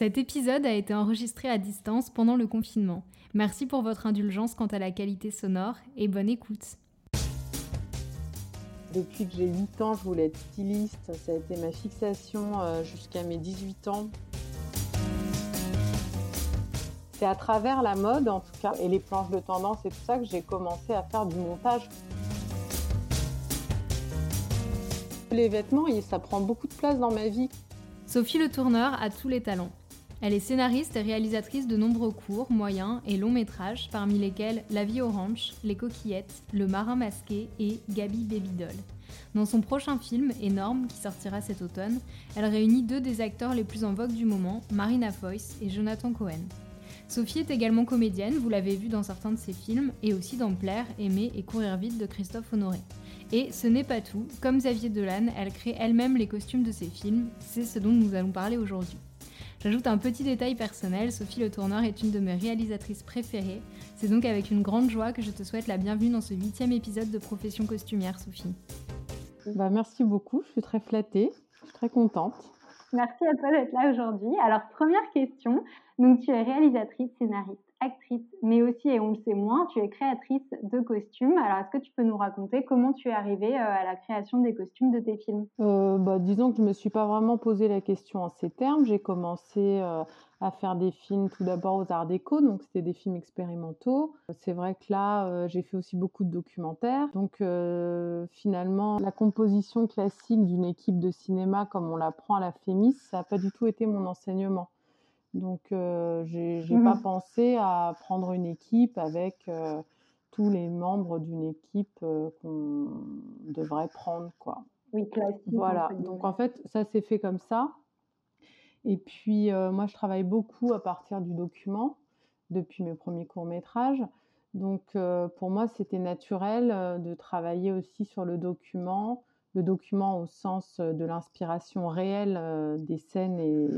Cet épisode a été enregistré à distance pendant le confinement. Merci pour votre indulgence quant à la qualité sonore et bonne écoute. Depuis que j'ai 8 ans, je voulais être styliste. Ça a été ma fixation euh, jusqu'à mes 18 ans. C'est à travers la mode, en tout cas, et les planches de tendance et tout ça, que j'ai commencé à faire du montage. Les vêtements, ça prend beaucoup de place dans ma vie. Sophie Le Tourneur a tous les talents. Elle est scénariste et réalisatrice de nombreux courts, moyens et longs métrages, parmi lesquels La vie orange, Les coquillettes, Le marin masqué et Gabi Babydoll. Dans son prochain film, Énorme, qui sortira cet automne, elle réunit deux des acteurs les plus en vogue du moment, Marina Foïs et Jonathan Cohen. Sophie est également comédienne, vous l'avez vu dans certains de ses films, et aussi dans Plaire, Aimer et Courir vite de Christophe Honoré. Et ce n'est pas tout, comme Xavier Dolan, elle crée elle-même les costumes de ses films, c'est ce dont nous allons parler aujourd'hui. J'ajoute un petit détail personnel, Sophie Le Tourneur est une de mes réalisatrices préférées. C'est donc avec une grande joie que je te souhaite la bienvenue dans ce huitième épisode de Profession costumière, Sophie. Bah, merci beaucoup, je suis très flattée, je suis très contente. Merci à toi d'être là aujourd'hui. Alors, première question, donc tu es réalisatrice, scénariste actrice, mais aussi, et on le sait moins, tu es créatrice de costumes. Alors, est-ce que tu peux nous raconter comment tu es arrivée euh, à la création des costumes de tes films? Euh, bah, Disons que je ne me suis pas vraiment posé la question en ces termes. J'ai commencé euh, à faire des films tout d'abord aux Arts Déco, donc c'était des films expérimentaux. C'est vrai que là, j'ai fait aussi beaucoup de documentaires. Donc, finalement, la composition classique d'une équipe de cinéma, comme on l'apprend à la FEMIS, ça n'a pas du tout été mon enseignement. Donc, euh, j'ai n'ai pas mmh pensé à prendre une équipe avec euh, tous les membres d'une équipe euh, qu'on devrait prendre, quoi. Oui, classique. Voilà. Donc, en fait, ça s'est fait comme ça. Et puis, moi, je travaille beaucoup à partir du document depuis mes premiers courts-métrages. Donc, pour moi, c'était naturel de travailler aussi sur le document, le document au sens de l'inspiration réelle des scènes et,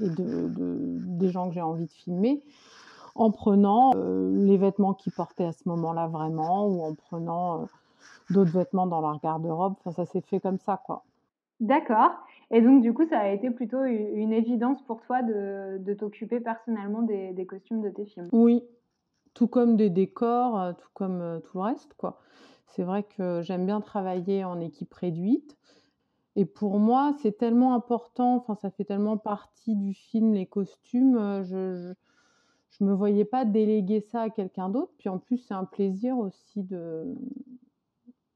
et de, des gens que j'ai envie de filmer en prenant euh, les vêtements qu'ils portaient à ce moment-là vraiment ou en prenant euh, d'autres vêtements dans leur garde-robe. Enfin, ça s'est fait comme ça, quoi. D'accord. Et donc, du coup, ça a été plutôt une évidence pour toi de, de t'occuper personnellement des, des, costumes de tes films? Oui, tout comme des décors, euh, tout comme tout le reste, quoi. C'est vrai que j'aime bien travailler en équipe réduite. Et pour moi, c'est tellement important, enfin, ça fait tellement partie du film, les costumes, je, je, me voyais pas déléguer ça à quelqu'un d'autre. Puis en plus, c'est un plaisir aussi de,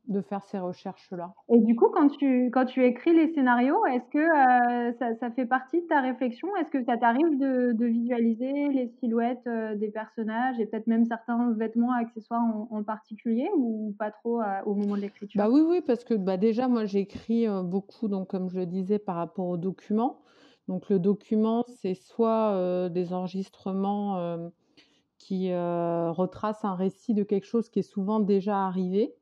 de faire ces recherches-là. Et du coup, quand tu, quand tu écris les scénarios, est-ce que euh, ça, ça, fait partie de ta réflexion? Est-ce que ça t'arrive de, de, visualiser les silhouettes euh, des personnages et peut-être même certains vêtements, accessoires en, particulier ou pas trop euh, au moment de l'écriture? Bah oui, oui, parce que bah déjà, moi, j'écris beaucoup, donc comme je le disais, par rapport aux documents. Donc le document, c'est soit des enregistrements qui retracent un récit de quelque chose qui est souvent déjà arrivé,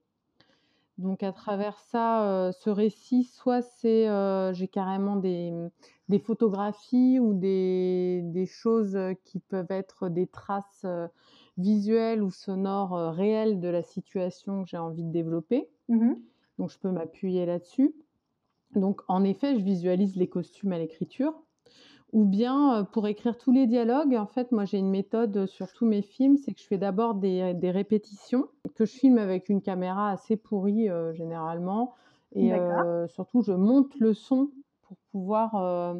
donc à travers ça, ce récit, soit c'est j'ai carrément des, des, photographies ou des, des, choses qui peuvent être des traces visuelles ou sonores réelles de la situation que j'ai envie de développer. Mmh Donc je peux m'appuyer là-dessus. Donc en effet, je visualise les costumes à l'écriture ou bien pour écrire tous les dialogues, en fait, moi j'ai une méthode sur tous mes films, c'est que je fais d'abord des, des, répétitions que je filme avec une caméra assez pourrie généralement, et surtout je monte le son pour pouvoir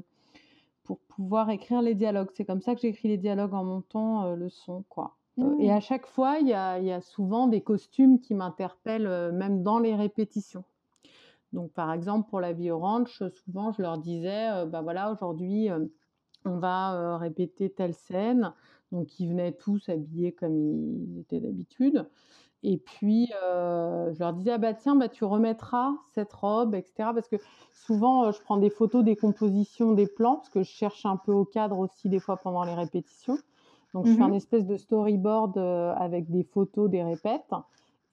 pour pouvoir écrire les dialogues. C'est comme ça que j'écris les dialogues en montant le son, quoi. Et à mmh. chaque fois, il y a, souvent des costumes qui m'interpellent, même dans les répétitions. Donc, par exemple, pour la vie orange, souvent, je leur disais, bah voilà, aujourd'hui, on va répéter telle scène. Donc, ils venaient tous habillés comme ils étaient d'habitude. Et puis, je leur disais, ah bah tiens, bah, tu remettras cette robe, etc. Parce que souvent, je prends des photos des compositions des plans, parce que je cherche un peu au cadre aussi des fois pendant les répétitions. Donc, je fais mmh un espèce de storyboard avec des photos des répètes.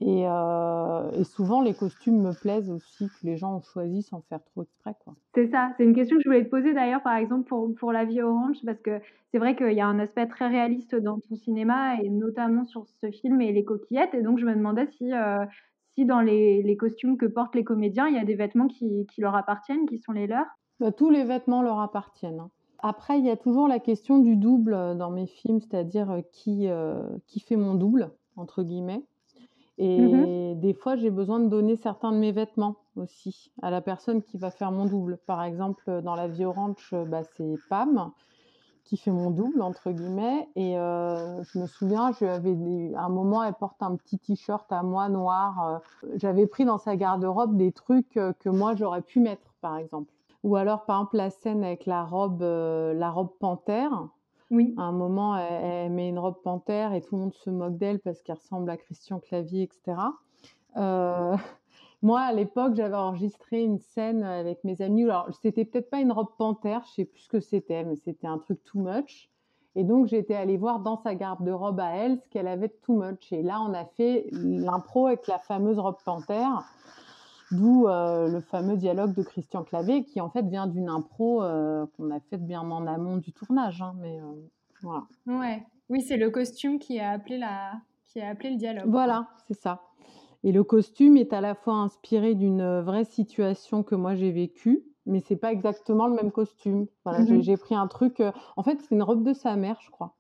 Euh, et, souvent, les costumes me plaisent aussi que les gens ont choisi sans faire trop exprès. C'est ça, c'est une question que je voulais te poser d'ailleurs, par exemple, pour, pour La vie orange, parce que c'est vrai qu'il y a un aspect très réaliste dans ton cinéma, et notamment sur ce film et les coquillettes. Et donc, je me demandais si, euh, si dans les, les, costumes que portent les comédiens, il y a des vêtements qui, qui leur appartiennent, qui sont les leurs? Bah, tous les vêtements leur appartiennent. Hein. après, il y a toujours la question du double dans mes films, c'est-à-dire qui, qui fait mon double, entre guillemets. Mmh et des fois, j'ai besoin de donner certains de mes vêtements aussi à la personne qui va faire mon double. Par exemple, dans La Vie Orange, bah, c'est Pam qui fait mon double, entre guillemets. Et je me souviens, je avais à un moment, elle porte un petit t-shirt à moi noir. J'avais pris dans sa garde-robe des trucs que moi, j'aurais pu mettre, par exemple. Ou alors, par exemple, la scène avec la robe, la robe panthère. Oui. À un moment, elle, met une robe panthère et tout le monde se moque d'elle parce qu'elle ressemble à Christian Clavier, etc. Euh, moi, à l'époque, j'avais enregistré une scène avec mes amis. Alors, c'était peut-être pas une robe panthère, je sais plus ce que c'était, mais c'était un truc too much. Et donc, j'étais allée voir dans sa garde-robe à elle ce qu'elle avait de too much. Et là, on a fait l'impro avec la fameuse robe panthère. D'où euh, le fameux dialogue de Christian Clavé, qui en fait vient d'une impro euh, qu'on a faite bien en amont du tournage. Hein, mais euh, voilà. Ouais. Oui, c'est le costume qui a appelé la, qui a appelé le dialogue. Voilà, c'est ça. Et le costume est à la fois inspiré d'une vraie situation que moi j'ai vécue, mais c'est pas exactement le même costume. Voilà, mmh j'ai pris un truc. en fait, c'est une robe de sa mère, je crois.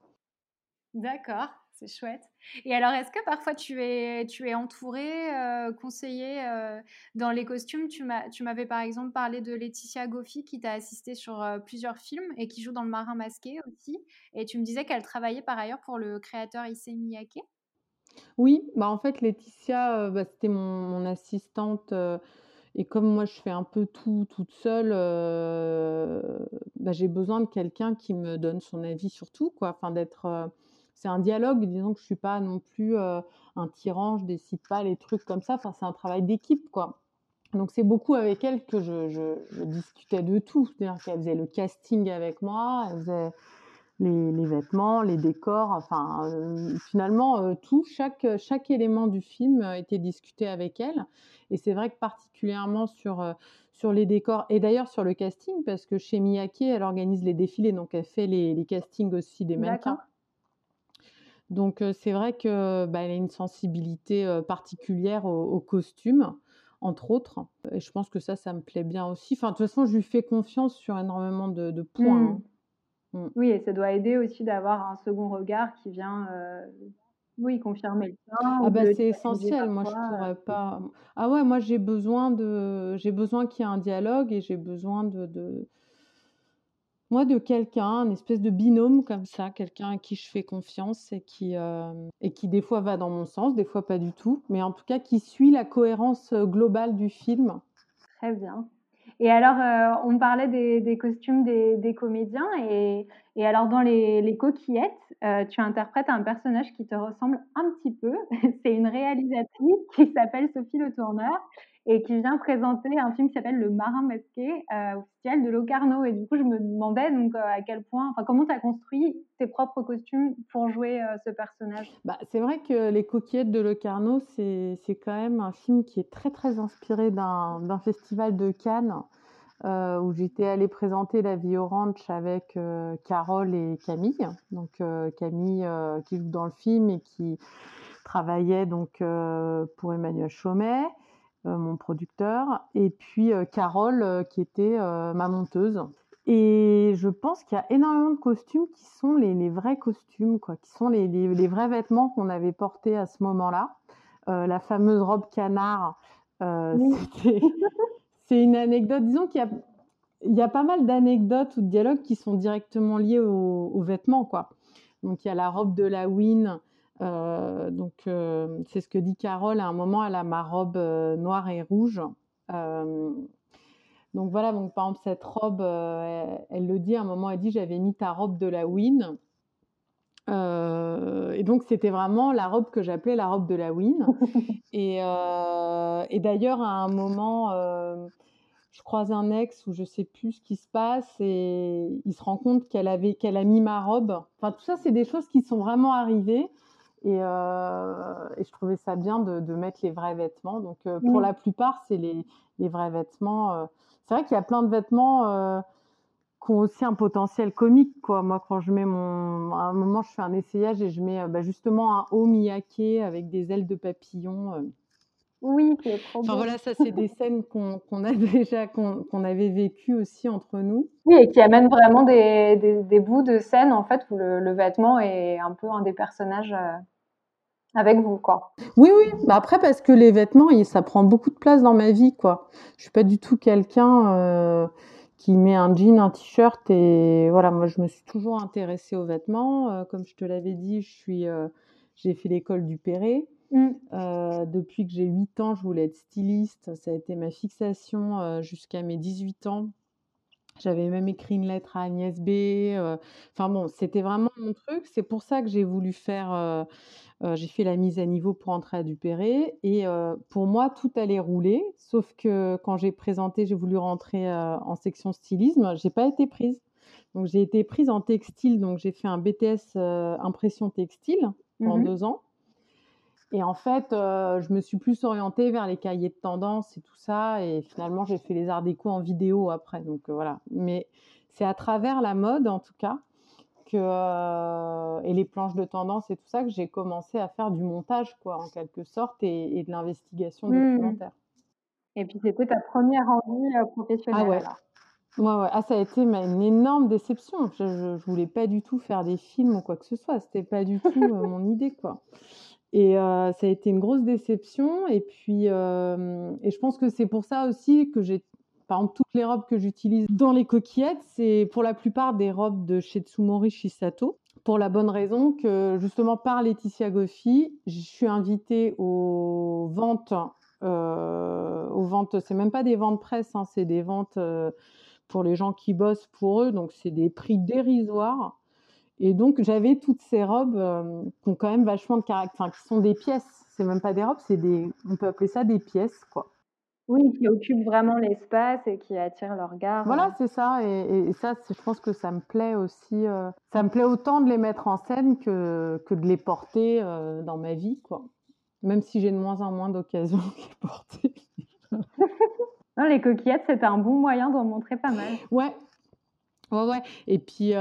D'accord c'est chouette. Et alors, est-ce que parfois tu es, tu es entouré, euh, euh, dans les costumes? Tu m'avais par exemple parlé de Laetitia Goffi qui t'a assisté sur euh, plusieurs films et qui joue dans Le Marin Masqué aussi. Et tu me disais qu'elle travaillait par ailleurs pour le créateur Issei Miyake. Oui, bah en fait, Laetitia, bah, c'était mon, assistante. et comme moi, je fais un peu tout toute seule, bah, j'ai besoin de quelqu'un qui me donne son avis sur tout, quoi. Enfin, d'être c'est un dialogue, disons que je suis pas non plus un tyran, je décide pas les trucs comme ça. Enfin, c'est un travail d'équipe, quoi. Donc c'est beaucoup avec elle que je, discutais de tout. C'est-à-dire qu'elle faisait le casting avec moi, elle faisait les, vêtements, les décors, enfin finalement tout, chaque, chaque élément du film était discuté avec elle. Et c'est vrai que particulièrement sur, sur les décors et d'ailleurs sur le casting, parce que chez Miyake, elle organise les défilés, donc elle fait les, les castings aussi des mannequins. Donc c'est vrai que bah, elle a une sensibilité particulière au, costume, entre autres. Et je pense que ça, ça me plaît bien aussi. Enfin, de toute façon, je lui fais confiance sur énormément de, points. Hein. Mmh. Mmh. Oui, et ça doit aider aussi d'avoir un second regard qui vient, oui, confirmer le Ah bah c'est essentiel. Moi, je pourrais pas. Ah ouais, moi j'ai besoin de, j'ai besoin qu'il y ait un dialogue et j'ai besoin de, moi, de quelqu'un, un espèce de binôme comme ça, quelqu'un à qui je fais confiance et qui, euh, et qui des fois va dans mon sens, des fois pas du tout, mais en tout cas qui suit la cohérence euh, globale du film. Très bien. Et alors, euh, on parlait des, costumes des, comédiens, et, et, alors dans les, coquillettes, tu interprètes un personnage qui te ressemble un petit peu. C'est une réalisatrice qui s'appelle Sophie Le Tourneur, et qui vient présenter un film qui s'appelle Le Marin Masqué euh, officiel de Locarno. Et du coup, je me demandais donc euh, à quel point, enfin, comment tu as construit tes propres costumes pour jouer euh, ce personnage? Bah, C'est vrai que Les Coquillettes de Locarno, c'est quand même un film qui est très très inspiré d'un festival de Cannes. où j'étais allée présenter La Vie Orange avec Carole et Camille. Donc Camille qui joue dans le film et qui travaillait donc pour Emmanuel Chaumet. Euh, mon producteur, et puis euh, Carole, euh, qui était ma monteuse. Et je pense qu'il y a énormément de costumes qui sont les, vrais costumes, quoi, qui sont les, les, vrais vêtements qu'on avait portés à ce moment-là. la fameuse robe canard, c'est une anecdote. Disons qu'il y y a pas mal d'anecdotes ou de dialogues qui sont directement liés aux, vêtements, quoi. Donc il y a la robe de la Win donc, euh, c'est ce que dit Carole. À un moment, elle a ma robe euh, noire et rouge. donc voilà, donc par exemple, cette robe, elle, le dit à un moment, elle dit J'avais mis ta robe de la Win. et donc, c'était vraiment la robe que j'appelais la robe de la Win. et, et d'ailleurs, à un moment, je croise un ex où je sais plus ce qui se passe et il se rend compte qu'elle avait qu'elle a mis ma robe. Enfin, tout ça, c'est des choses qui sont vraiment arrivées. Euh, et, je trouvais ça bien de, mettre les vrais vêtements. Donc, euh, pour la plupart, c'est les, vrais vêtements. Euh. C'est vrai qu'il y a plein de vêtements qui ont aussi un potentiel comique. Quoi. Moi, quand je mets mon. À un moment, je fais un essayage et je mets bah, justement un haut miyake avec des ailes de papillon. Oui, qui est trop Enfin voilà, ça c'est des scènes qu'on a déjà, qu'on avait vécues aussi entre nous. Oui, et qui amène vraiment des, des, des bouts de scène en fait où le, le vêtement est un peu un des personnages avec vous, quoi. Oui, oui. Bah après, parce que les vêtements, ça prend beaucoup de place dans ma vie, quoi. Je suis pas du tout quelqu'un euh, qui met un jean, un t-shirt et voilà. Moi, je me suis toujours intéressée aux vêtements. Euh, comme je te l'avais dit, je suis, euh, j'ai fait l'école du Perret. Mm. Depuis que j'ai 8 ans, je voulais être styliste. Ça a été ma fixation jusqu'à mes 18 ans. J'avais même écrit une lettre à Agnès B. euh, Enfin bon, c'était vraiment mon truc. C'est pour ça que j'ai voulu faire. euh, euh, j'ai fait la mise à niveau pour entrer à Dupéré. Et euh, pour moi, tout allait rouler. Sauf que quand j'ai présenté, j'ai voulu rentrer euh, en section stylisme, j'ai pas été prise. Donc j'ai été prise en textile. Donc j'ai fait un BTS euh, impression textile pendant Mhm. deux ans. Et en fait, euh, je me suis plus orientée vers les cahiers de tendance et tout ça. Et finalement, j'ai fait les arts déco en vidéo après. Donc euh, voilà. Mais c'est à travers la mode, en tout cas, que, euh, et les planches de tendance et tout ça, que j'ai commencé à faire du montage, quoi, en quelque sorte, et, et de l'investigation Mhm. documentaire. Et puis c'était ta première envie professionnelle Ah ouais. alors. Ouais, ouais. Ah, ça a été une énorme déception. Je, je voulais pas du tout faire des films ou quoi que ce soit. C'était pas du tout euh, mon idée, quoi. Et ça a été une grosse déception. Et puis, et je pense que c'est pour ça aussi que j'ai, par exemple, toutes les robes que j'utilise dans les coquillettes, c'est pour la plupart des robes de chez Tsumori Shisato. Pour la bonne raison que, justement, par Laetitia Goffi, je suis invitée aux ventes. Euh, aux ventes, c'est même pas des ventes presse, hein, c'est des ventes pour les gens qui bossent pour eux, donc c'est des prix dérisoires. Et donc j'avais toutes ces robes euh, qui ont quand même vachement de caractère, enfin qui sont des pièces. C'est même pas des robes, c'est des, on peut appeler ça des pièces, quoi. Oui, qui occupent vraiment l'espace et qui attirent le regard. Voilà, euh. c'est ça. Et, ça, c'est- je pense que ça me plaît aussi. euh, ça me plaît autant de les mettre en scène que, que de les porter euh, dans ma vie, quoi. Même si j'ai de moins en moins d'occasions de les porter. Non, les coquillettes, c'était un bon moyen d'en montrer pas mal. Ouais, ouais, ouais. Et puis,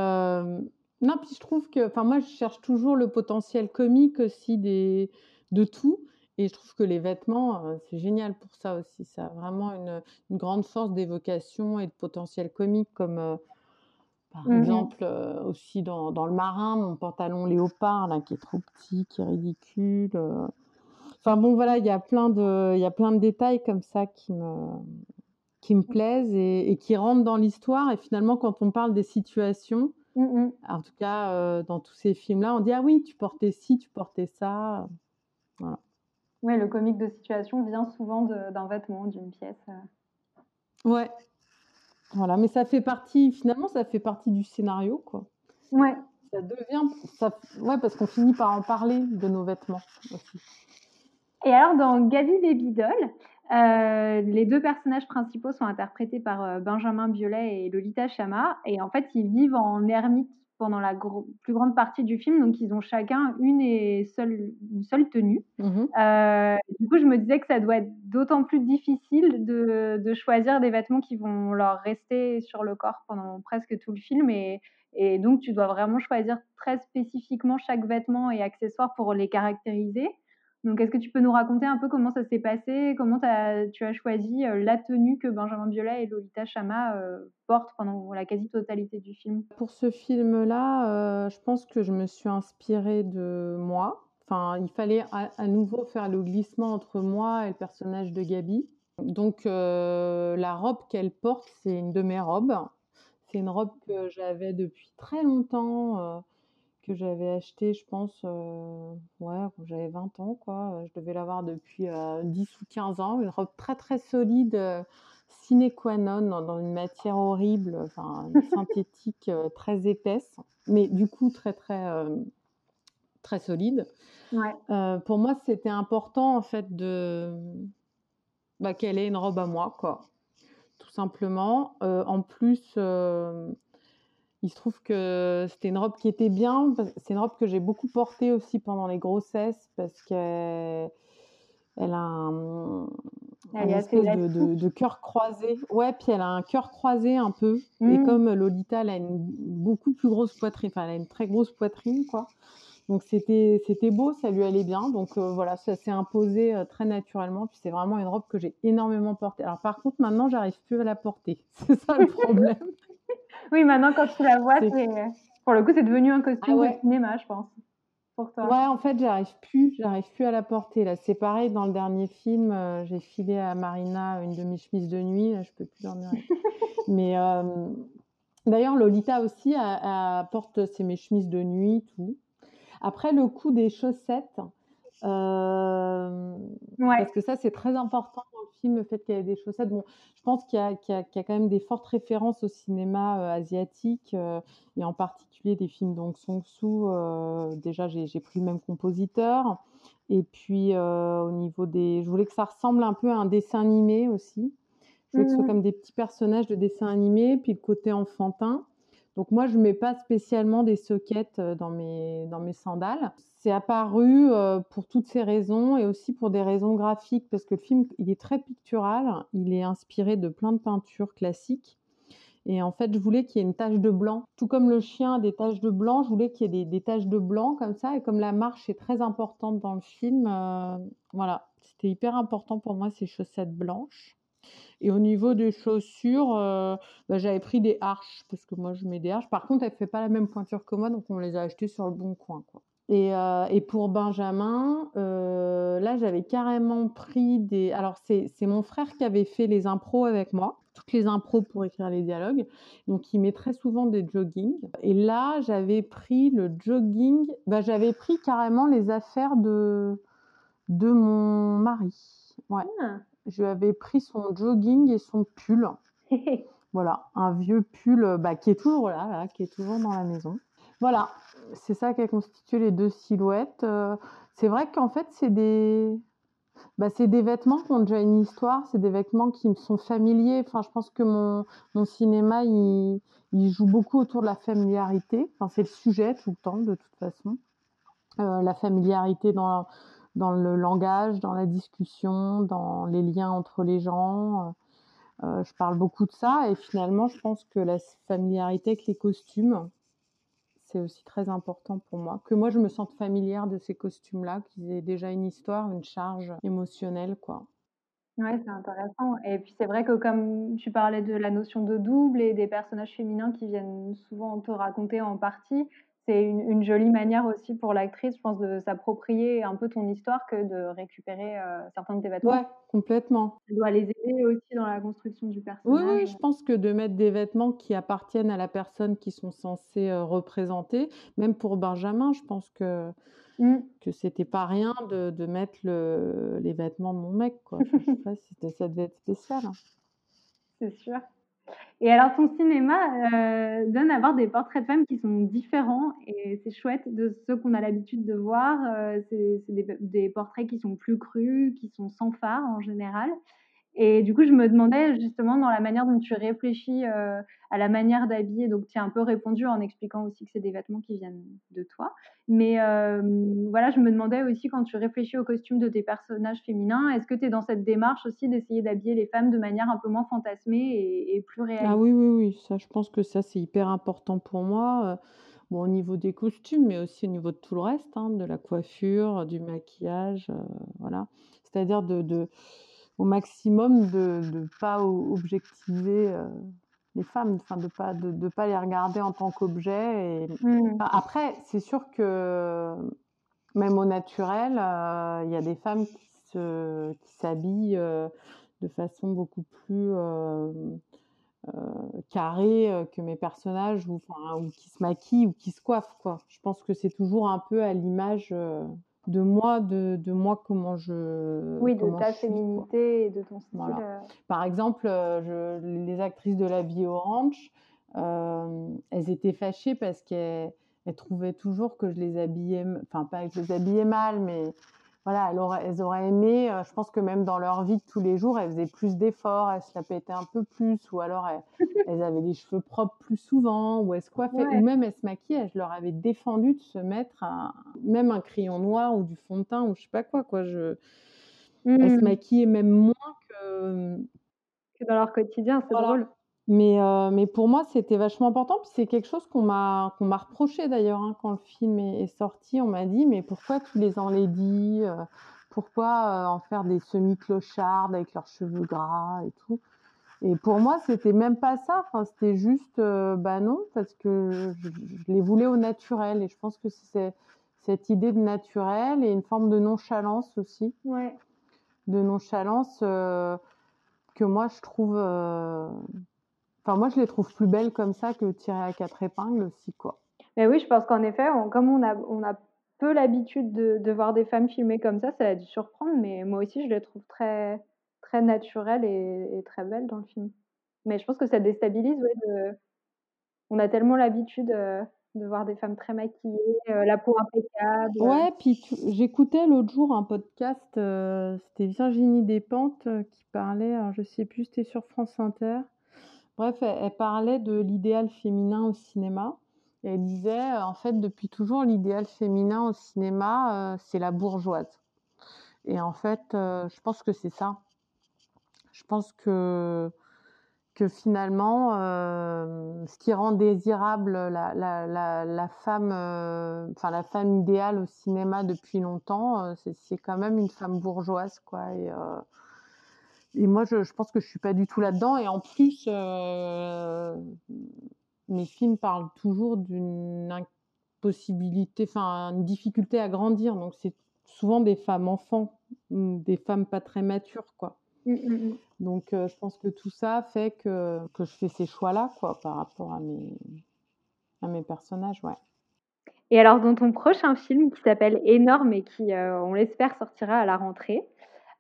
non, puis je trouve que, enfin, moi, je cherche toujours le potentiel comique aussi des, de tout. Et je trouve que les vêtements, euh, c'est génial pour ça aussi. Ça a vraiment une, une grande force d'évocation et de potentiel comique, comme euh, par Mhm. exemple euh, aussi dans, dans le marin, mon pantalon léopard, là, qui est trop petit, qui est ridicule. Enfin bon, voilà, il y a plein de, il y a plein de détails comme ça qui me, qui me plaisent et, et qui rentrent dans l'histoire. Et finalement, quand on parle des situations, Mm, mm. en tout cas euh, dans tous ces films-là, on dit ah oui, tu portais ci, tu portais ça. Voilà. Oui, le comique de situation vient souvent d'un vêtement, d'une pièce. euh. Ouais. Voilà, mais ça fait partie, finalement, ça fait partie du scénario, quoi. Ouais. Ça devient, ça, ouais, parce qu'on finit par en parler de nos vêtements aussi. Et alors, dans Gabi Baby Doll, euh, les deux personnages principaux sont interprétés par euh, Benjamin Biolay et Lolita Chama. Et en fait, ils vivent en ermite pendant la gro- plus grande partie du film. Donc, ils ont chacun une et seule, une seule tenue. Mhm. Euh, du coup, je me disais que ça doit être d'autant plus difficile de, de choisir des vêtements qui vont leur rester sur le corps pendant presque tout le film. Et, et donc, tu dois vraiment choisir très spécifiquement chaque vêtement et accessoire pour les caractériser. Donc, est-ce que tu peux nous raconter un peu comment ça s'est passé, comment tu as choisi euh, la tenue que Benjamin Biolay et Lolita Chama euh, portent pendant la quasi-totalité du film? Pour ce film-là, euh, je pense que je me suis inspirée de moi. Enfin, il fallait à, nouveau faire le glissement entre moi et le personnage de Gabi. Donc, la robe qu'elle porte, c'est une de mes robes. C'est une robe que j'avais depuis très longtemps, que j'avais achetée, je pense, euh, ouais, quand j'avais 20 ans, quoi. Je devais l'avoir depuis euh, 10 ou 15 ans. Une robe très, très solide, euh, sine qua non, dans, dans une matière horrible, enfin, synthétique euh, très épaisse, mais du coup très, très, euh, très solide. Ouais. Pour moi, c'était important, en fait, de bah, qu'elle ait une robe à moi, quoi. Tout simplement. En plus, il se trouve que c'était une robe qui était bien. C'est une robe que j'ai beaucoup portée aussi pendant les grossesses parce qu'elle elle a un, Elle espèce de, de, élastique. de cœur croisé. Ouais, puis elle a un cœur croisé un peu. Et Mm. comme Lolita, elle a une beaucoup plus grosse poitrine, enfin, elle a une très grosse poitrine, quoi. Donc c'était c'était beau, ça lui allait bien. Donc voilà, ça s'est imposé très naturellement. Puis c'est vraiment une robe que j'ai énormément portée. Alors par contre, maintenant, j'arrive plus à la porter. C'est ça le problème. Oui, maintenant quand tu la vois, pour le coup, c'est devenu un costume ah de cinéma, je pense. Ouais, en fait, j'arrive plus, j'arrive plus à la porter. Là, c'est pareil dans le dernier film. Euh, j'ai filé à Marina une de mes chemises de nuit. Là, je peux plus dormir. Mais euh, d'ailleurs, Lolita aussi porte ses mes chemises de nuit, tout. Après, le coup des chaussettes, euh, parce que ça, c'est très important dans le film, le fait qu'il y ait des chaussettes. Bon, je pense qu'il y, y, a quand même des fortes références au cinéma euh, asiatique euh, et en particulier des films donc Song Soo. déjà, j'ai pris le même compositeur. Et puis, au niveau des. Je voulais que ça ressemble un peu à un dessin animé aussi. Je voulais que ce soit mmh. comme des petits personnages de dessin animé, puis le côté enfantin. Donc moi, je ne mets pas spécialement des sockets dans mes, dans mes sandales. C'est apparu pour toutes ces raisons et aussi pour des raisons graphiques, parce que le film, il est très pictural, il est inspiré de plein de peintures classiques. Et en fait, je voulais qu'il y ait une tache de blanc. Tout comme le chien a des taches de blanc, je voulais qu'il y ait des, taches de blanc comme ça. Et comme la marche est très importante dans le film, voilà, c'était hyper important pour moi ces chaussettes blanches. Et au niveau des chaussures, euh, bah, j'avais pris des arches parce que moi je mets des arches. Par contre, elle ne fait pas la même pointure que moi, donc on les a achetées sur le bon coin. Quoi. Et, euh, et pour Benjamin, euh, là j'avais carrément pris des. Alors c'est mon frère qui avait fait les impros avec moi, toutes les impros pour écrire les dialogues. Donc il met très souvent des jogging. Et là j'avais pris le jogging, bah, j'avais pris carrément les affaires de, de mon mari. Ouais. Ah je lui avais pris son jogging et son pull. voilà, un vieux pull bah, qui est toujours là, qui est toujours dans la maison. Voilà, c'est ça qui a constitué les deux silhouettes. Euh, c'est vrai qu'en fait, c'est des, bah, c'est des vêtements qui ont déjà une histoire, c'est des vêtements qui me sont familiers. Je pense que mon, cinéma, il, joue beaucoup autour de la familiarité. Enfin, c'est le sujet tout le temps, de toute façon. Euh, la familiarité dans, le langage, dans la discussion, dans les liens entre les gens. Euh, je parle beaucoup de ça et finalement, je pense que la familiarité avec les costumes, c'est aussi très important pour moi. Que moi, je me sente familière de ces costumes-là, qu'ils aient déjà une histoire, une charge émotionnelle, quoi. Ouais, c'est intéressant. Et puis c'est vrai que comme tu parlais de la notion de double et des personnages féminins qui viennent souvent te raconter en partie, c'est une, jolie manière aussi pour l'actrice, je pense, de s'approprier un peu ton histoire que de récupérer euh, certains de tes vêtements. Ouais, complètement. Ça doit les aider aussi dans la construction du personnage. Oui, oui, je pense que de mettre des vêtements qui appartiennent à la personne qui sont censés euh, représenter, même pour Benjamin, je pense que mmh. que c'était pas rien de, de mettre le, les vêtements de mon mec. Quoi. je sais pas si ça devait être spécial. Hein. C'est sûr. Et alors, ton cinéma euh, donne à voir des portraits de femmes qui sont différents et c'est chouette de ceux qu'on a l'habitude de voir. Euh, c'est des, des, portraits qui sont plus crus, qui sont sans phare en général. Et du coup, je me demandais justement dans la manière dont tu réfléchis euh, à la manière d'habiller. Donc, tu as un peu répondu en expliquant aussi que c'est des vêtements qui viennent de toi. Mais euh, voilà, je me demandais aussi quand tu réfléchis au costume de tes personnages féminins, est-ce que tu es dans cette démarche aussi d'essayer d'habiller les femmes de manière un peu moins fantasmée et, plus réelle Ah oui, oui, oui. Ça, je pense que ça, c'est hyper important pour moi. Euh, bon, au niveau des costumes, mais aussi au niveau de tout le reste, hein, de la coiffure, du maquillage, voilà. C'est-à-dire de au maximum de ne pas objectiver euh, les femmes, enfin de pas de, pas les regarder en tant qu'objet. Et... Mmh. après, c'est sûr que même au naturel, euh, il y a des femmes qui se qui s'habillent euh, de façon beaucoup plus carrée que mes personnages ou, ou qui se maquillent ou qui se coiffent quoi. Je pense que c'est toujours un peu à l'image de moi, de, de, moi comment je. Oui, de ta féminité et de ton style. Euh. Par exemple, euh, je, les actrices de la vie orange, euh, elles étaient fâchées parce qu'elles trouvaient toujours que je les habillais, enfin pas que je les habillais mal, mais voilà, elles auraient, aimé, euh, je pense que même dans leur vie de tous les jours, elles faisaient plus d'efforts, elles se la pétaient un peu plus, ou alors elles, avaient les cheveux propres plus souvent, ou elles se coiffaient, ou même elles se maquillaient. Je leur avais défendu de se mettre même un crayon noir ou du fond de teint, ou je sais pas quoi, quoi. Je... Elles se mmh. maquillaient même moins que... que dans leur quotidien, c'est drôle. Mais, mais pour moi, c'était vachement important. Puis c'est quelque chose qu'on m'a qu'on m'a reproché d'ailleurs hein, quand le film est, sorti. On m'a dit mais pourquoi tu les enlaidis Pourquoi en faire des semi-clochards avec leurs cheveux gras et tout? Et pour moi, c'était même pas ça. Enfin, c'était juste bah non parce que je, je, les voulais au naturel. Et je pense que c'est cette idée de naturel et une forme de nonchalance aussi. Ouais. De nonchalance que moi je trouve Enfin, moi, je les trouve plus belles comme ça que tirées à quatre épingles aussi, quoi. Mais oui, je pense qu'en effet, comme on a, on a peu l'habitude de, de, voir des femmes filmées comme ça, ça a dû surprendre, mais moi aussi, je les trouve très, très naturelles et, très belles dans le film. Mais je pense que ça déstabilise, ouais, de... on a tellement l'habitude euh, de voir des femmes très maquillées, euh, la peau impeccable. Ouais, puis j'écoutais l'autre jour un podcast, euh, c'était Virginie Despentes qui parlait, alors je sais plus, c'était sur France Inter, Bref, elle, parlait de l'idéal féminin au cinéma. elle disait, euh, en fait, depuis toujours, l'idéal féminin au cinéma, euh, c'est la bourgeoise. Et en fait, euh, je pense que c'est ça. Je pense que, que finalement, ce qui rend désirable la, la, femme, enfin la femme idéale au cinéma depuis longtemps, c'est quand même une femme bourgeoise, quoi. Et, moi, je, je, pense que je suis pas du tout là-dedans. Et en plus, euh, mes films parlent toujours d'une impossibilité, enfin, une difficulté à grandir. Donc, c'est souvent des femmes enfants, des femmes pas très matures, quoi. Mmh, mmh, mmh. Donc, euh, je pense que tout ça fait que, que je fais ces choix-là, quoi, par rapport à mes, à mes personnages, ouais. Et alors, dans ton prochain film qui s'appelle Énorme et qui, euh, on l'espère, sortira à la rentrée,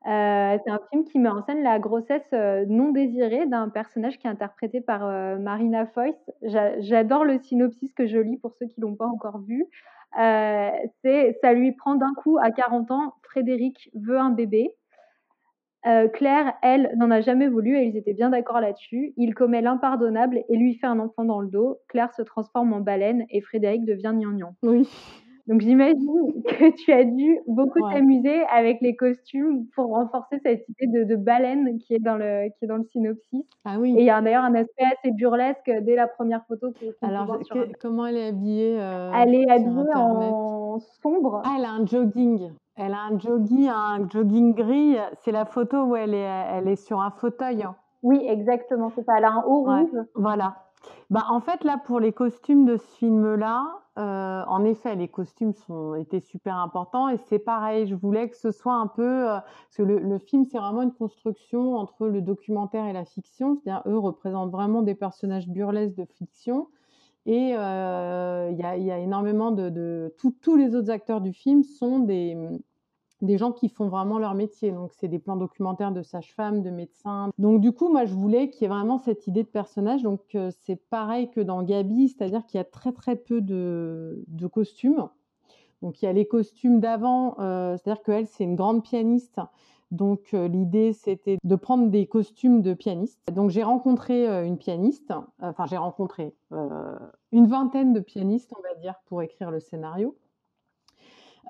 euh, c'est un film qui met en scène la grossesse euh, non désirée d'un personnage qui est interprété par Marina Foïs. J'adore le synopsis que je lis pour ceux qui l'ont pas encore vu. c'est ça lui prend d'un coup à 40 ans. Frédéric veut un bébé. Claire, elle, n'en a jamais voulu et ils étaient bien d'accord là-dessus. Il commet l'impardonnable et lui fait un enfant dans le dos. Claire se transforme en baleine et Frédéric devient gnangnan. Oui. Donc j'imagine que tu as dû beaucoup t'amuser avec les costumes pour renforcer cette idée de, baleine qui est dans le qui est dans le synopsis. Ah oui. Et il y a d'ailleurs un aspect assez burlesque dès la première photo. Alors comment elle est habillée euh, Elle est habillée en sombre. Ah, elle a un jogging. Elle a un jogging, un jogging gris. C'est la photo où elle est elle est sur un fauteuil. Oui, exactement. C'est ça. Elle a un haut rouge. Voilà. Bah, en fait, là, pour les costumes de ce film-là, euh, en effet, les costumes sont, étaient super importants et c'est pareil, je voulais que ce soit un peu... Euh, parce que le, film, c'est vraiment une construction entre le documentaire et la fiction, c'est-à-dire eux représentent vraiment des personnages burlesques de fiction et euh, il y, a, y, a, énormément de... de tous les autres acteurs du film sont des des gens qui font vraiment leur métier. Donc, c'est des plans documentaires de sages-femmes, de médecins. Donc, du coup, moi, je voulais qu'il y ait vraiment cette idée de personnage. Donc, euh, c'est pareil que dans Gabi, c'est-à-dire qu'il y a très, très peu de, costumes. Donc, il y a les costumes d'avant, euh, c'est-à-dire qu'elle, c'est une grande pianiste. Donc, euh, l'idée, c'était de prendre des costumes de pianiste. Donc, j'ai rencontré une pianiste, enfin, j'ai rencontré une vingtaine de pianistes, on va dire, pour écrire le scénario.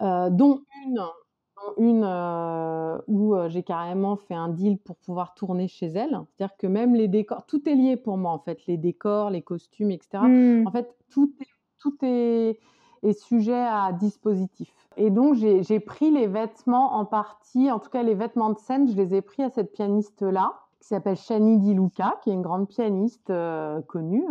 dont une une euh, où euh, j'ai carrément fait un deal pour pouvoir tourner chez elle. C'est-à-dire que même les décors, tout est lié pour moi en fait, les décors, les costumes, etc. Mmh. En fait, tout est, tout est, est sujet à dispositif. Et donc j'ai pris les vêtements en partie, en tout cas les vêtements de scène, je les ai pris à cette pianiste-là, qui s'appelle Shani Di Luca, qui est une grande pianiste euh, connue,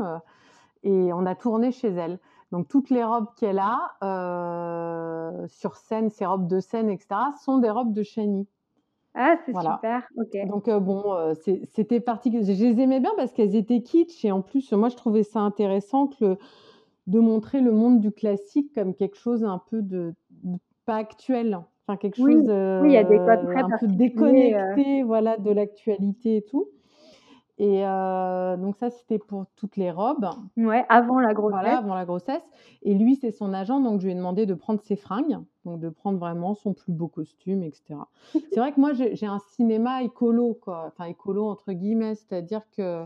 et on a tourné chez elle. Donc toutes les robes qu'elle a euh, sur scène, ces robes de scène, etc., sont des robes de Chani. Ah, c'est super. Donc euh, bon, euh, c'était particulier. Je les aimais bien parce qu'elles étaient kitsch et en plus, moi, je trouvais ça intéressant que de montrer le monde du classique comme quelque chose un peu de, pas actuel, enfin quelque chose oui, y a des codes très un peu déconnecté, voilà, de l'actualité et tout. Et euh, donc ça, c'était pour toutes les robes. Ouais, avant la grossesse. Voilà, avant la grossesse. Et lui, c'est son agent, donc je lui ai demandé de prendre ses fringues, donc de prendre vraiment son plus beau costume, etc. c'est vrai que moi, j'ai un cinéma écolo, quoi. Enfin, écolo entre guillemets, c'est-à-dire que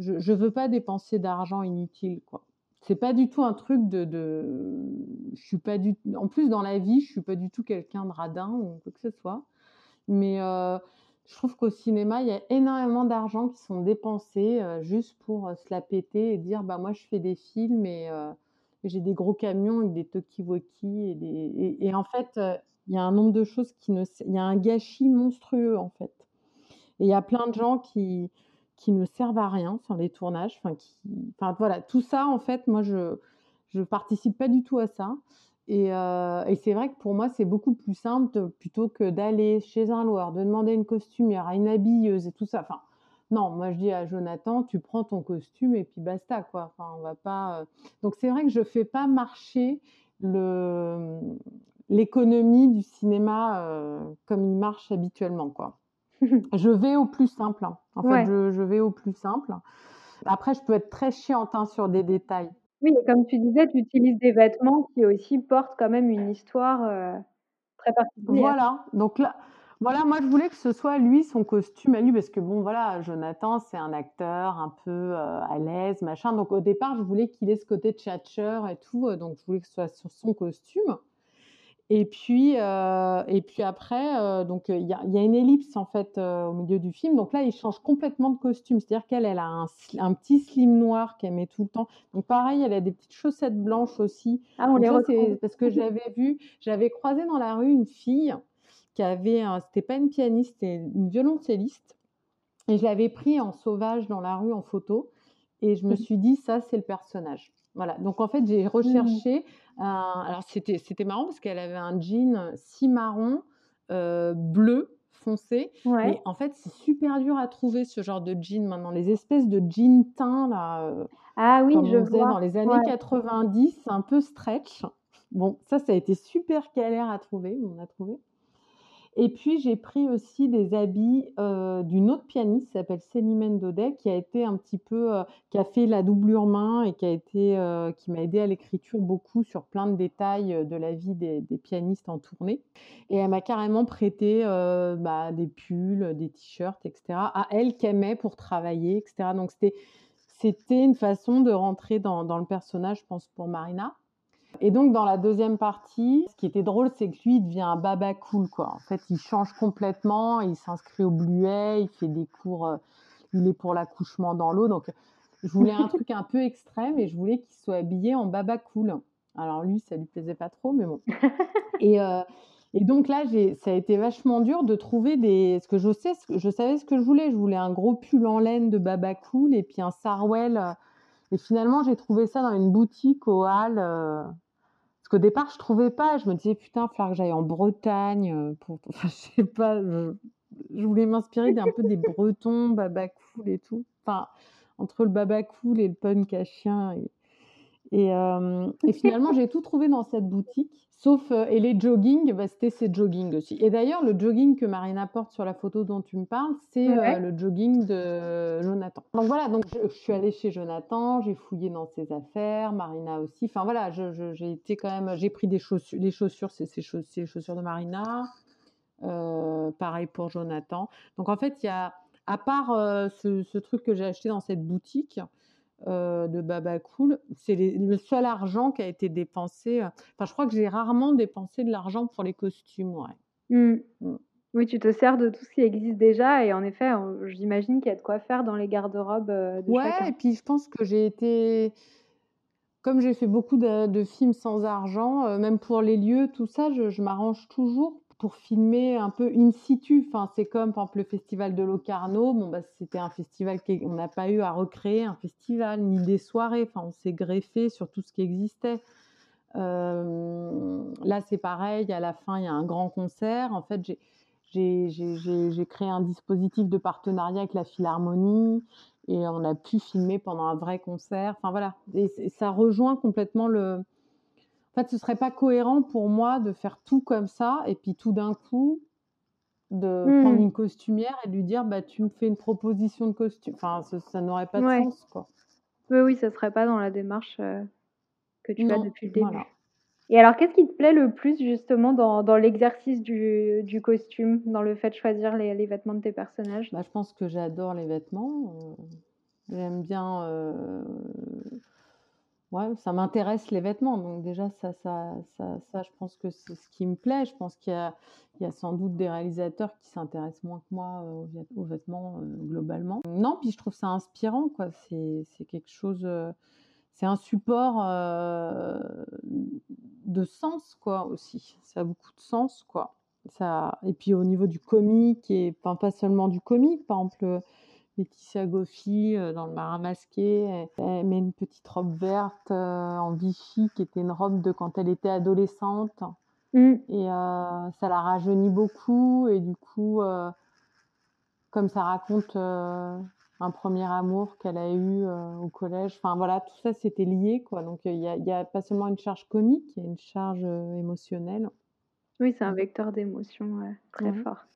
je ne veux pas dépenser d'argent inutile, quoi. C'est pas du tout un truc de, de, je suis pas du, en plus dans la vie, je suis pas du tout quelqu'un de radin ou quoi que ce soit. Mais euh, je trouve qu'au cinéma, il y a énormément d'argent qui sont dépensés juste pour se la péter et dire bah moi je fais des films et j'ai des gros camions avec des talkie-walkie et, et, en fait il y a un nombre de choses qui ne il y a un gâchis monstrueux en fait. Et il y a plein de gens qui qui ne servent à rien sur les tournages, enfin voilà, tout ça en fait moi je je participe pas du tout à ça. Euh, et, c'est vrai que pour moi, c'est beaucoup plus simple plutôt que d'aller chez un loueur, de demander une costumière à une habilleuse et tout ça. Enfin, non, moi je dis à Jonathan, tu prends ton costume et puis basta quoi. Enfin, on va pas. Euh. Donc c'est vrai que je fais pas marcher le l'économie du cinéma euh, comme il marche habituellement quoi. je vais au plus simple. Hein. En fait, je, je, vais au plus simple. Après, je peux être très chiante hein, sur des détails. Oui, et comme tu disais, tu utilises des vêtements qui aussi portent quand même une histoire, euh, très particulière. Voilà, donc là voilà, moi je voulais que ce soit lui, son costume à lui, parce que bon voilà, Jonathan, c'est un acteur un peu, euh, à l'aise, machin, donc au départ, je voulais qu'il ait ce côté tchatcheur et tout, euh, donc je voulais que ce soit sur son costume. Et puis, euh, et puis après, euh, donc il y a, y a, une ellipse en fait euh, au milieu du film. Donc là, il change complètement de costume. C'est-à-dire qu'elle, elle a un, un, petit slim noir qu'elle met tout le temps. Donc pareil, elle a des petites chaussettes blanches aussi. Ah, on les c'est parce que j'avais vu, j'avais croisé dans la rue une fille qui avait, c'était pas une pianiste, c'était une violoncelliste. Et je l'avais pris en sauvage dans la rue en photo. Et je me mmh. suis dit, ça, c'est le personnage. Voilà. Donc en fait, j'ai mmh. recherché alors c'était c'était marrant parce qu'elle avait un jean si marron, bleu foncé. Mais en fait, c'est super dur à trouver ce genre de jean maintenant. Les espèces de jeans teints là, ah oui, comme je on faisait dans les années 90, un peu stretch. Bon, ça, ça a été super galère à trouver, on a trouvé. Et puis j'ai pris aussi des habits euh, d'une autre pianiste qui s'appelle Célimène Daudet, qui a été un petit peu, euh, qui a fait la doublure main et qui a été, euh, qui m'a aidé à l'écriture beaucoup sur plein de détails de la vie des, pianistes en tournée. Et elle m'a carrément prêté bah, des pulls, des t-shirts, etc. à elle qu'aimait pour travailler, etc. Donc c'était, c'était une façon de rentrer dans le personnage, je pense, pour Marina. Et donc, dans la deuxième partie, ce qui était drôle, c'est que lui, il devient un baba cool, quoi. En fait, il change complètement, il s'inscrit au Bluet, il fait des cours, euh, il est pour l'accouchement dans l'eau. Donc, je voulais un truc un peu extrême et je voulais qu'il soit habillé en baba cool. Alors, lui, ça lui plaisait pas trop, mais bon. Et, euh, et donc là, ça a été vachement dur de trouver des. Ce que je sais, je savais ce que je voulais. Je voulais un gros pull en laine de baba cool et puis un sarwell. Euh, et finalement, j'ai trouvé ça dans une boutique au Hall. Qu'au départ, je trouvais pas. Je me disais, putain, il que j'aille en Bretagne. Euh, pour, je sais pas. Je, voulais m'inspirer d'un peu des Bretons, baba cool et tout. Enfin, entre le baba cool et le punk à chien. Et, euh, et finalement, j'ai tout trouvé dans cette boutique. Sauf, euh, et les jogging, bah, c'était ces jogging aussi. Et d'ailleurs, le jogging que Marina porte sur la photo dont tu me parles, c'est euh, le jogging de Jonathan. Donc voilà, donc je, suis allée chez Jonathan, j'ai fouillé dans ses affaires, Marina aussi. Enfin voilà, j'ai été quand même, j'ai pris des chaussures, les chaussures, c'est les chaussures de Marina. Euh, pareil pour Jonathan. Donc en fait, il y a, à part ce, ce, truc que j'ai acheté dans cette boutique, euh, de Baba Cool, c'est le seul argent qui a été dépensé. Euh, enfin, je crois que j'ai rarement dépensé de l'argent pour les costumes. Ouais. Mmh. Mmh. Oui, tu te sers de tout ce qui existe déjà et en effet, j'imagine qu'il y a de quoi faire dans les garde-robes euh, de ouais, chacun. et puis je pense que j'ai été, comme j'ai fait beaucoup de, films sans argent, même pour les lieux, tout ça, je m'arrange toujours pour filmer un peu in situ. Enfin, c'est comme par exemple le festival de Locarno. Bon, bah, c'était un festival qu'on n'a pas eu à recréer un festival ni des soirées. Enfin, on s'est greffé sur tout ce qui existait. Euh, là, c'est pareil. À la fin, il y a un grand concert. En fait, j'ai créé un dispositif de partenariat avec la Philharmonie et on a pu filmer pendant un vrai concert. Enfin voilà, ça rejoint complètement le, en fait, ce serait pas cohérent pour moi de faire tout comme ça et puis tout d'un coup de prendre mmh. une costumière et de lui dire bah tu me fais une proposition de costume. Enfin, ça, n'aurait pas de sens quoi. Oui, oui, ça serait pas dans la démarche euh, que tu as depuis le début. Et alors, qu'est-ce qui te plaît le plus justement dans, dans l'exercice du, du, costume, dans le fait de choisir les, les vêtements de tes personnages? Bah, Je pense que j'adore les vêtements. Euh, j'aime bien. Euh, ouais, ça m'intéresse les vêtements, donc déjà ça ça ça ça je pense que c'est ce qui me plaît. Je pense qu'il y y a sans doute des réalisateurs qui s'intéressent moins que moi, aux vêtements, globalement. Non, puis je trouve ça inspirant, quoi. C'est quelque chose, c'est un support, de sens, quoi, aussi. Ça a beaucoup de sens, quoi. Ça et puis au niveau du comique et pas seulement du comique, par exemple, Laetitia Goffi euh, dans le marin masqué, elle, met une petite robe verte euh, en Vichy qui était une robe de quand elle était adolescente. Mm. Et euh, ça la rajeunit beaucoup. Et du coup, comme ça raconte un premier amour qu'elle a eu au collège, enfin voilà, tout ça c'était lié. quoi. Donc il n'y a, pas seulement une charge comique, il y a une charge émotionnelle. Oui, c'est un vecteur d'émotion très fort.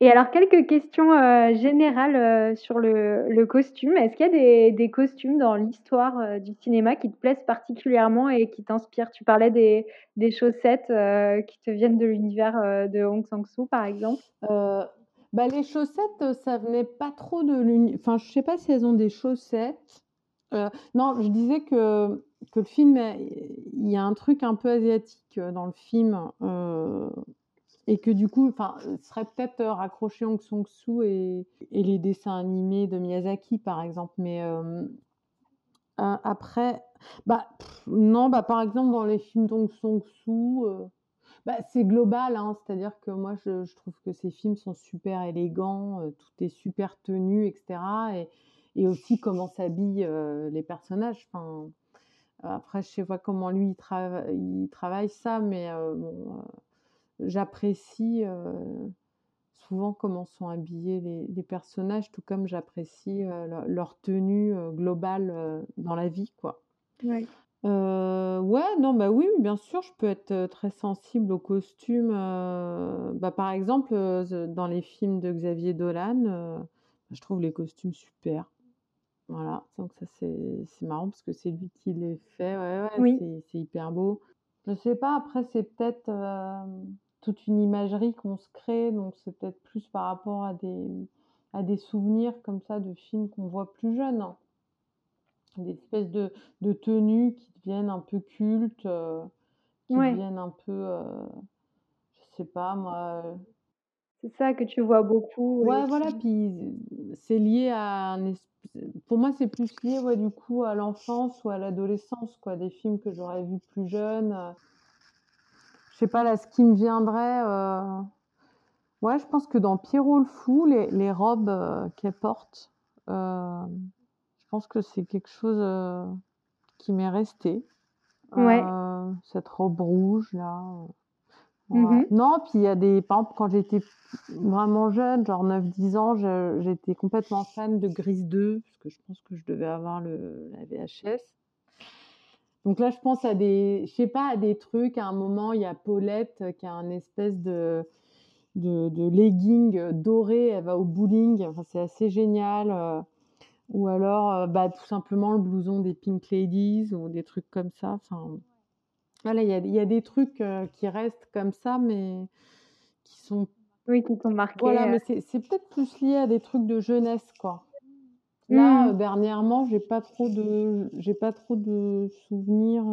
Et alors, quelques questions euh, générales euh, sur le, costume. Est-ce qu'il y a des, costumes dans l'histoire euh, du cinéma qui te plaisent particulièrement et qui t'inspirent? Tu parlais des, chaussettes qui te viennent de l'univers de Hong Sang-soo, par exemple bah, Les chaussettes, ça venait pas trop de l'univers. Enfin, je sais pas si elles ont des chaussettes. non, je disais que, que le film, il y a un truc un peu asiatique dans le film et que du coup, enfin, serait peut-être euh, raccroché Hong Sang-soo et, et, les dessins animés de Miyazaki, par exemple. Mais euh, euh, après, bah, non, bah, par exemple, dans les films d'Hong Sang-soo, bah, c'est global, hein, c'est-à-dire que moi, je, trouve que ces films sont super élégants, tout est super tenu, etc. Et, aussi comment s'habillent les personnages. Enfin, après, je sais pas comment lui, il, il travaille ça, mais bon j'apprécie souvent comment sont habillés les, personnages, tout comme j'apprécie leur, tenue globale dans la vie, quoi. Ouais. ouais, non, bah oui, bien sûr, je peux être très sensible aux costumes. bah, par exemple, dans les films de Xavier Dolan, je trouve les costumes super. Voilà, donc ça c'est marrant parce que c'est lui qui les fait. Ouais, ouais, oui. c'est hyper beau. Je sais pas, après c'est peut-être toute une imagerie qu'on se crée, donc c'est peut-être plus par rapport à des, à des souvenirs comme ça de films qu'on voit plus jeunes. Hein. Des espèces de, de, tenues qui deviennent un peu cultes, euh, qui deviennent un peu, euh, je sais pas moi. Euh c'est ça que tu vois beaucoup. Ouais, voilà, puis c'est lié à un Pour moi, c'est plus lié, ouais, du coup, à l'enfance ou à l'adolescence, quoi. Des films que j'aurais vus plus jeunes je sais pas là, ce qui me viendrait. Euh, ouais, je pense que dans Pierrot le fou, les, les robes euh, qu'elle porte, euh, je pense que c'est quelque chose qui m'est resté. Ouais. cette robe rouge là. Mmh non, puis il y a des. Par exemple, quand j'étais vraiment jeune, genre 9-10 ans, j'étais complètement fan de Grise 2, parce que je pense que je devais avoir le, la VHS. Donc là, je pense à des, je sais pas, à des trucs. À un moment, il y a Paulette euh, qui a un espèce de, de, de legging doré. Elle va au bowling. Enfin, c'est assez génial. Euh. Ou alors, euh, bah, tout simplement le blouson des Pink Ladies ou des trucs comme ça. Enfin, voilà, il y a, y a, des trucs qui restent comme ça, mais qui sont. Oui, qui t'ont marqué. Voilà, mais c'est peut-être plus lié à des trucs de jeunesse, quoi. Là, mmh. dernièrement, j'ai pas trop de j'ai pas trop de souvenirs,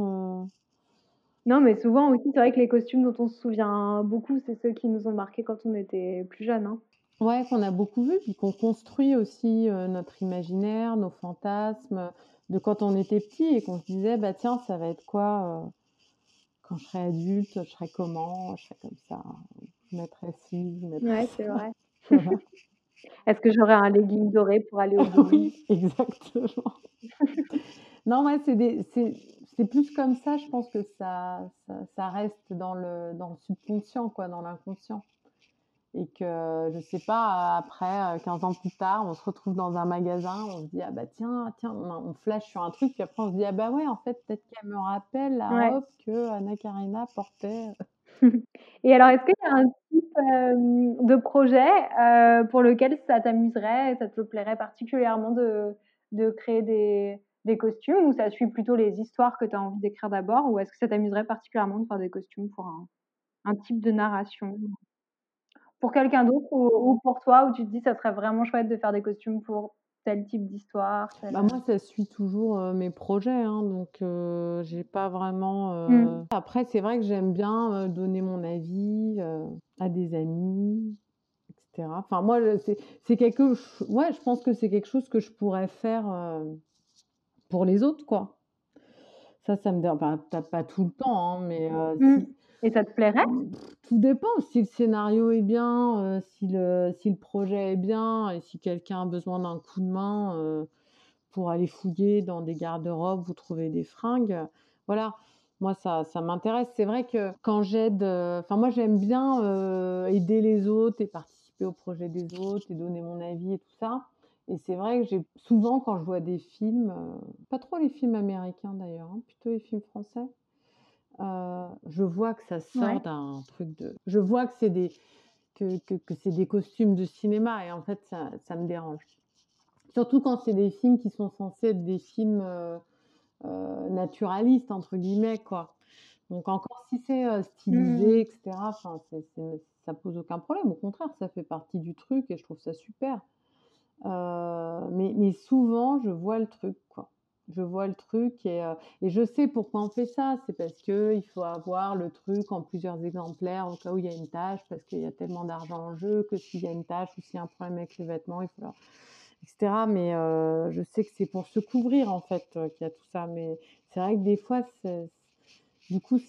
Non, mais souvent aussi, c'est vrai que les costumes dont on se souvient beaucoup, c'est ceux qui nous ont marqués quand on était plus jeune, hein. Ouais, qu'on a beaucoup vu, puis qu'on construit aussi, notre imaginaire, nos fantasmes, de quand on était petit et qu'on se disait: «Bah, tiens, ça va être quoi, quand je serai adulte? Je serai comment? Je serai comme ça, je mettrai ci, je mettrai Ouais, c'est vrai. Est-ce que j'aurais un legging doré pour aller au bout Oui, exactement. non, ouais, c'est c'est plus comme ça, je pense que ça, ça, reste dans le, dans le subconscient, quoi, dans l'inconscient. Et que, je sais pas, après, 15 ans plus tard, on se retrouve dans un magasin, on se dit, ah bah tiens, tiens, on flash sur un truc, puis après on se dit, ah bah ouais, en fait, peut-être qu'elle me rappelle la robe que Anna Karina portait. Et alors, est-ce qu'il y a un type de projet pour lequel ça t'amuserait, ça te plairait particulièrement de, de créer des, costumes ou ça suit plutôt les histoires que tu as envie d'écrire d'abord ou est-ce que ça t'amuserait particulièrement de faire des costumes pour un, un type de narration? Pour quelqu'un d'autre ou, pour toi où tu te dis ça serait vraiment chouette de faire des costumes pour tel type d'histoire bah, Moi, ça suit toujours mes projets, hein, donc j'ai pas vraiment. Mmh. Après, c'est vrai que j'aime bien donner mon avis à des amis, etc. Enfin, moi, c'est quelque. Ouais, je pense que c'est quelque chose que je pourrais faire pour les autres, quoi. Ça, ça me dérange pas, pas tout le temps, hein, mais mmh. Et ça te plairait? Tout dépend. Si le scénario est bien, si, le, si le projet est bien, et si quelqu'un a besoin d'un coup de main pour aller fouiller dans des garde-robes ou trouver des fringues, voilà. Moi, ça, ça m'intéresse. C'est vrai que quand j'aide, enfin, moi, j'aime bien aider les autres et participer au projet des autres et donner mon avis et tout ça. Et c'est vrai que j'ai souvent, quand je vois des films, euh, pas trop les films américains d'ailleurs, hein, plutôt les films français, euh, je vois que ça sort d'un truc de. Je vois que c'est des que, que, que c'est des costumes de cinéma et en fait ça, ça me dérange. Surtout quand c'est des films qui sont censés être des films euh, naturalistes entre guillemets quoi. Donc encore si c'est stylisé, mmh. etc. Enfin, ça pose aucun problème. Au contraire, ça fait partie du truc et je trouve ça super. Mais, mais, souvent, je vois le truc, quoi. Je vois le truc et, euh, et je sais pourquoi on fait ça. C'est parce qu'il faut avoir le truc en plusieurs exemplaires au cas où il y a une tâche, parce qu'il y a tellement d'argent en jeu que s'il y a une tâche ou s'il y a un problème avec les vêtements, il faut etc. Mais euh, je sais que c'est pour se couvrir en fait qu'il y a tout ça. Mais c'est vrai que des fois, du coup,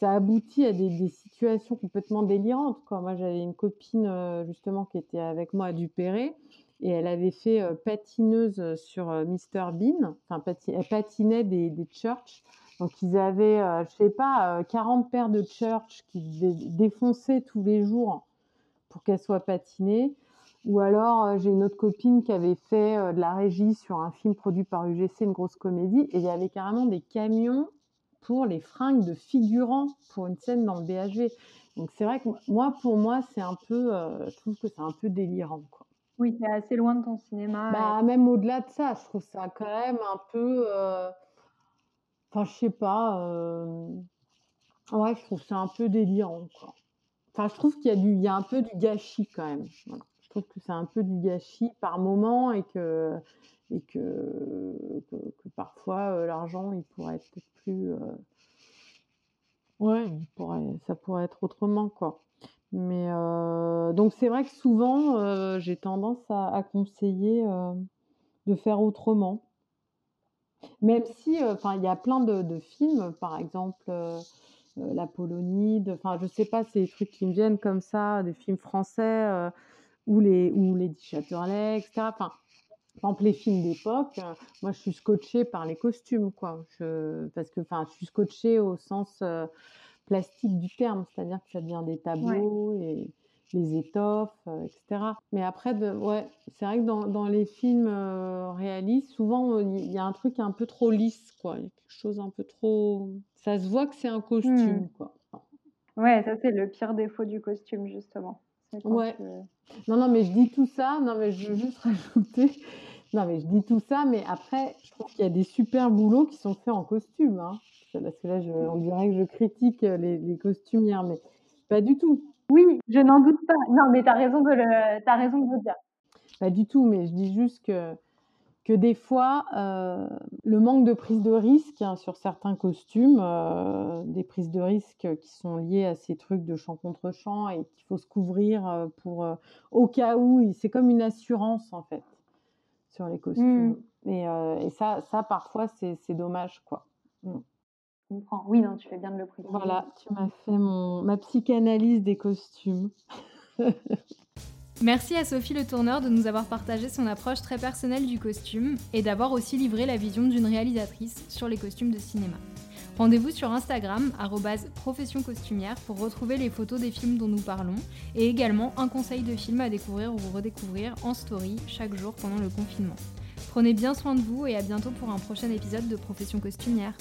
ça aboutit à des, situations complètement délirantes. Moi, j'avais une copine justement qui était avec moi à Dupéré et elle avait fait patineuse sur Mr Bean. Enfin, elle patinait des, des church. Donc, ils avaient, je sais pas, 40 paires de church qu'ils défonçaient tous les jours pour qu'elles soient patinées. Ou alors, j'ai une autre copine qui avait fait de la régie sur un film produit par UGC, une grosse comédie, et il y avait carrément des camions pour les fringues de figurants pour une scène dans le BHV. Donc c'est vrai que moi, pour moi, c'est un peu, je trouve que c'est un peu délirant. Quoi. Oui, c'est assez loin de ton cinéma. Bah, Même au-delà de ça, je trouve ça quand même un peu. Euh, enfin, je sais pas. Euh, ouais, je trouve ça un peu délirant. Enfin, je trouve qu'il y, a du... Y a un peu du gâchis quand même. Je trouve que c'est un peu du gâchis par moment et que, et que, que, parfois euh, l'argent, il pourrait être plus. Ouais, ça pourrait être autrement, quoi. Mais euh, donc c'est vrai que souvent, euh, j'ai tendance à, conseiller euh, de faire autrement. Même si, enfin, il y a plein de, films, par exemple La Polonide, enfin, je sais pas, c'est des trucs qui me viennent comme ça, des films français ou les ou les etc. Enfin, par exemple, les films d'époque, moi, je suis scotchée par les costumes, quoi. parce que, enfin, je suis scotchée au sens plastique du terme, c'est-à-dire que ça devient des tableaux et les étoffes, euh, etc. Mais après, de, ouais, c'est vrai que dans, dans les films euh, réalistes, souvent il y a un truc un peu trop lisse, quoi. Il y a quelque chose un peu trop. Ça se voit que c'est un costume, mmh. quoi. Ouais, ça c'est le pire défaut du costume, justement. Ouais. Non, non, mais je dis tout ça. Non, mais je veux juste rajouter. Non, mais je dis tout ça, mais après, je trouve qu'il y a des super boulots qui sont faits en costume. Hein parce que là, on dirait que je critique euh, les, costumières, mais pas du tout. Oui, je n'en doute pas. Non, mais tu as raison de le, as raison de le dire. Pas du tout, mais je dis juste que, que des fois, euh, le manque de prise de risque hein, sur certains costumes, euh, des prises de risque qui sont liées à ces trucs de champ contre champ et qu'il faut se couvrir pour au cas où, c'est comme une assurance en fait sur les costumes. Mmh. Et, et, ça, ça parfois, c'est dommage, quoi. Mmh. Oui, non, tu fais bien de le préciser. Voilà, tu m'as fait mon, ma psychanalyse des costumes. Merci à Sophie Le Tourneur de nous avoir partagé son approche très personnelle du costume et d'avoir aussi livré la vision d'une réalisatrice sur les costumes de cinéma. Rendez-vous sur Instagram, profession costumière, pour retrouver les photos des films dont nous parlons et également un conseil de film à découvrir ou redécouvrir en story chaque jour pendant le confinement. Prenez bien soin de vous et à bientôt pour un prochain épisode de Profession costumière.